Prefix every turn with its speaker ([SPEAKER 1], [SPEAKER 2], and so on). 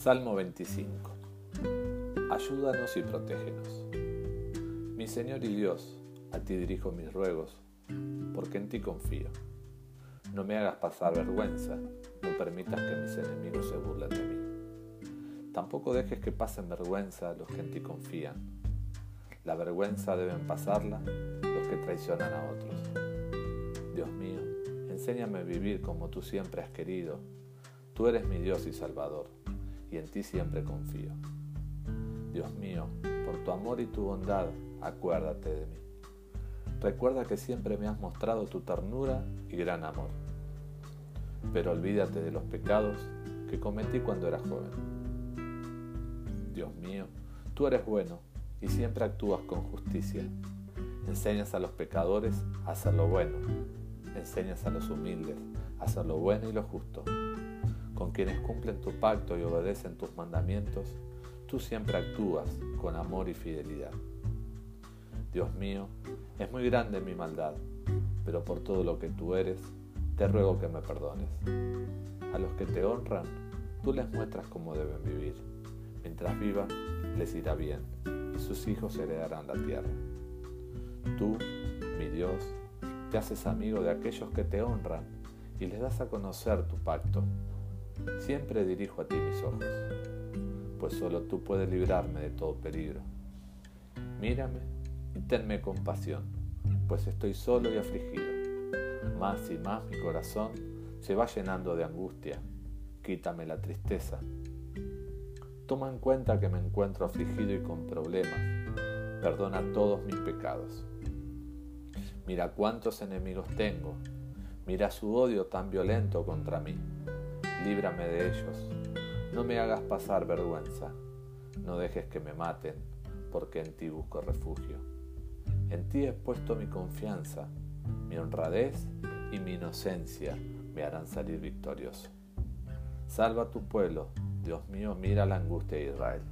[SPEAKER 1] Salmo 25. Ayúdanos y protégenos. Mi Señor y Dios, a ti dirijo mis ruegos, porque en ti confío. No me hagas pasar vergüenza, no permitas que mis enemigos se burlen de mí. Tampoco dejes que pasen vergüenza los que en ti confían. La vergüenza deben pasarla los que traicionan a otros. Dios mío, enséñame a vivir como tú siempre has querido. Tú eres mi Dios y Salvador y en ti siempre confío. Dios mío, por tu amor y tu bondad, acuérdate de mí. Recuerda que siempre me has mostrado tu ternura y gran amor. Pero olvídate de los pecados que cometí cuando era joven. Dios mío, tú eres bueno y siempre actúas con justicia. Enseñas a los pecadores a hacer lo bueno. Enseñas a los humildes a hacer lo bueno y lo justo con quienes cumplen tu pacto y obedecen tus mandamientos, tú siempre actúas con amor y fidelidad. Dios mío, es muy grande mi maldad, pero por todo lo que tú eres, te ruego que me perdones. A los que te honran, tú les muestras cómo deben vivir. Mientras vivan, les irá bien y sus hijos heredarán la tierra. Tú, mi Dios, te haces amigo de aquellos que te honran y les das a conocer tu pacto Siempre dirijo a ti mis ojos, pues solo tú puedes librarme de todo peligro. Mírame y tenme compasión, pues estoy solo y afligido. Más y más mi corazón se va llenando de angustia. Quítame la tristeza. Toma en cuenta que me encuentro afligido y con problemas. Perdona todos mis pecados. Mira cuántos enemigos tengo. Mira su odio tan violento contra mí líbrame de ellos. No me hagas pasar vergüenza, no dejes que me maten, porque en ti busco refugio. En ti he puesto mi confianza, mi honradez y mi inocencia me harán salir victorioso. Salva a tu pueblo, Dios mío, mira la angustia de Israel.